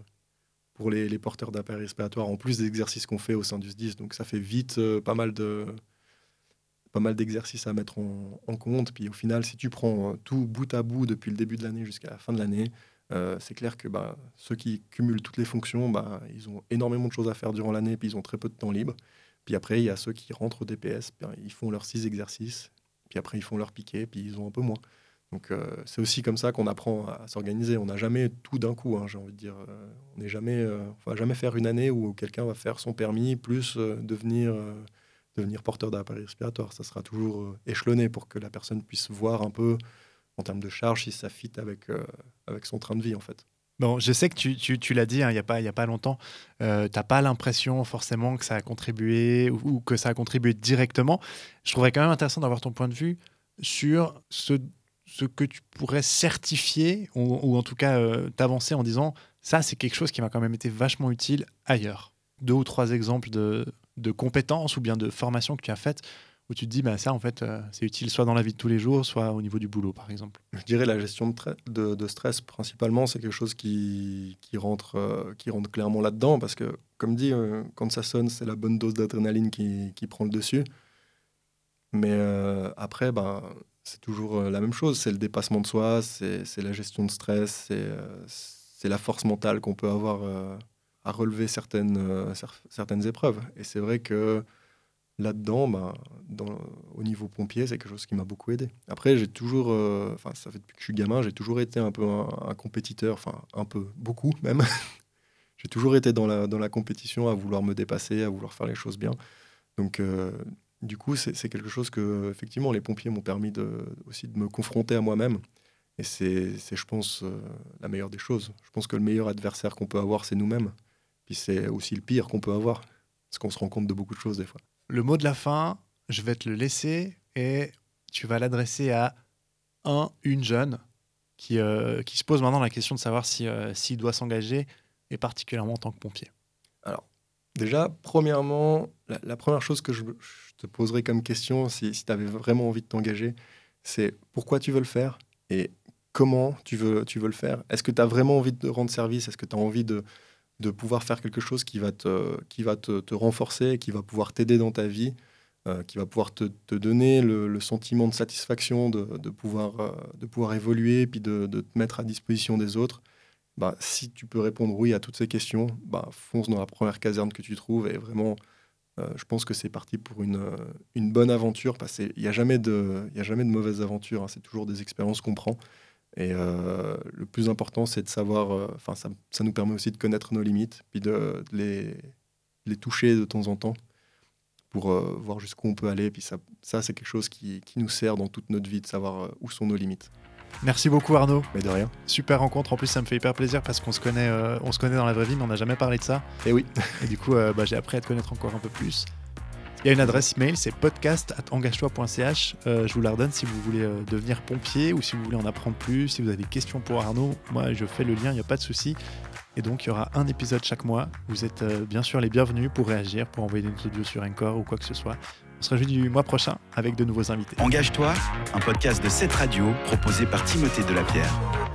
pour les, porteurs d'appareils respiratoires, en plus des exercices qu'on fait au sein du SDIS. Donc ça fait vite pas mal de pas mal d'exercices à mettre en, en, compte. Puis au final, si tu prends tout bout à bout depuis le début de l'année jusqu'à la fin de l'année, c'est clair que bah, ceux qui cumulent toutes les fonctions, bah, ils ont énormément de choses à faire durant l'année, puis ils ont très peu de temps libre. Puis après, il y a ceux qui rentrent au DPS, ben, ils font leurs six exercices, puis après, ils font leur piqué, puis ils ont un peu moins. Donc euh, c'est aussi comme ça qu'on apprend à, s'organiser. On n'a jamais tout d'un coup, hein, j'ai envie de dire. Euh, on n'est jamais, euh, va jamais faire une année où quelqu'un va faire son permis plus devenir, devenir porteur d'appareil respiratoire. Ça sera toujours échelonné pour que la personne puisse voir un peu en termes de charge si ça fit avec, avec son train de vie en fait. Bon, je sais que tu, tu, l'as dit hein, il n'y a, pas, a pas longtemps, euh, tu n'as pas l'impression forcément que ça a contribué ou, que ça a contribué directement. Je trouverais quand même intéressant d'avoir ton point de vue sur ce, ce que tu pourrais certifier ou, en tout cas euh, t'avancer en disant ça, c'est quelque chose qui m'a quand même été vachement utile ailleurs. Deux ou trois exemples de, de compétences ou bien de formations que tu as faites où tu te dis, bah, ça, en fait, euh, c'est utile soit dans la vie de tous les jours, soit au niveau du boulot, par exemple Je dirais la gestion de, stress, principalement, c'est quelque chose qui, rentre, euh, qui rentre clairement là-dedans, parce que, comme dit, euh, quand ça sonne, c'est la bonne dose d'adrénaline qui, prend le dessus. Mais après, ben, c'est toujours la même chose, c'est le dépassement de soi, c'est la gestion de stress, c'est la force mentale qu'on peut avoir à relever certaines épreuves. Et c'est vrai que là-dedans, bah, au niveau pompier, c'est quelque chose qui m'a beaucoup aidé. Après, j'ai toujours, euh, enfin, ça fait depuis que je suis gamin, j'ai toujours été un peu un, compétiteur, enfin, un peu, beaucoup même. j'ai toujours été dans la, dans la compétition, à vouloir me dépasser, à vouloir faire les choses bien. Donc, euh, du coup, c'est quelque chose que, effectivement, les pompiers m'ont permis de, aussi de me confronter à moi-même. Et c'est, je pense, euh, la meilleure des choses. Je pense que le meilleur adversaire qu'on peut avoir, c'est nous-mêmes. Puis c'est aussi le pire qu'on peut avoir. Parce qu'on se rend compte de beaucoup de choses des fois le mot de la fin, je vais te le laisser et tu vas l'adresser à un, une jeune qui, euh, qui se pose maintenant la question de savoir euh, s'il doit s'engager, et particulièrement en tant que pompier. Alors, déjà, premièrement, la, première chose que je, te poserai comme question, si, si tu avais vraiment envie de t'engager, c'est pourquoi tu veux le faire et comment tu veux, tu veux le faire? Est-ce que tu as vraiment envie de rendre service? Est-ce que tu as envie de, de pouvoir faire quelque chose qui va te, qui va te, te renforcer, qui va pouvoir t'aider dans ta vie, euh, qui va pouvoir te, te donner le, sentiment de satisfaction de, de pouvoir, euh, de pouvoir évoluer, puis de, te mettre à disposition des autres. Bah, si tu peux répondre oui à toutes ces questions, bah, fonce dans la première caserne que tu trouves et vraiment, euh, je pense que c'est parti pour une, une bonne aventure qu'il n'y a, jamais de, a jamais de mauvaise aventure, hein. c'est toujours des expériences qu'on prend. Et euh, le plus important, c'est de savoir, euh, enfin, ça, ça, nous permet aussi de connaître nos limites, puis de, de les, les, toucher de temps en temps pour euh, voir jusqu'où on peut aller. Puis ça, ça c'est quelque chose qui, qui, nous sert dans toute notre vie, de savoir où sont nos limites. Merci beaucoup Arnaud. Mais de rien. Super rencontre. En plus, ça me fait hyper plaisir parce qu'on se connaît, on se connaît dans la vraie vie, mais on n'a jamais parlé de ça. Et oui. Et du coup, bah, j'ai appris à te connaître encore un peu plus. Il y a une adresse email, c'est podcast.engage-toi.ch. Euh, je vous la redonne si vous voulez euh, devenir pompier ou si vous voulez en apprendre plus, si vous avez des questions pour Arnaud. Moi, je fais le lien, il n'y a pas de souci. Et donc, il y aura un épisode chaque mois. Vous êtes euh, bien sûr les bienvenus pour réagir, pour envoyer des audios sur Encore ou quoi que ce soit. On se réjouit du mois prochain avec de nouveaux invités. Engage-toi, un podcast de cette radio proposé par Timothée Delapierre.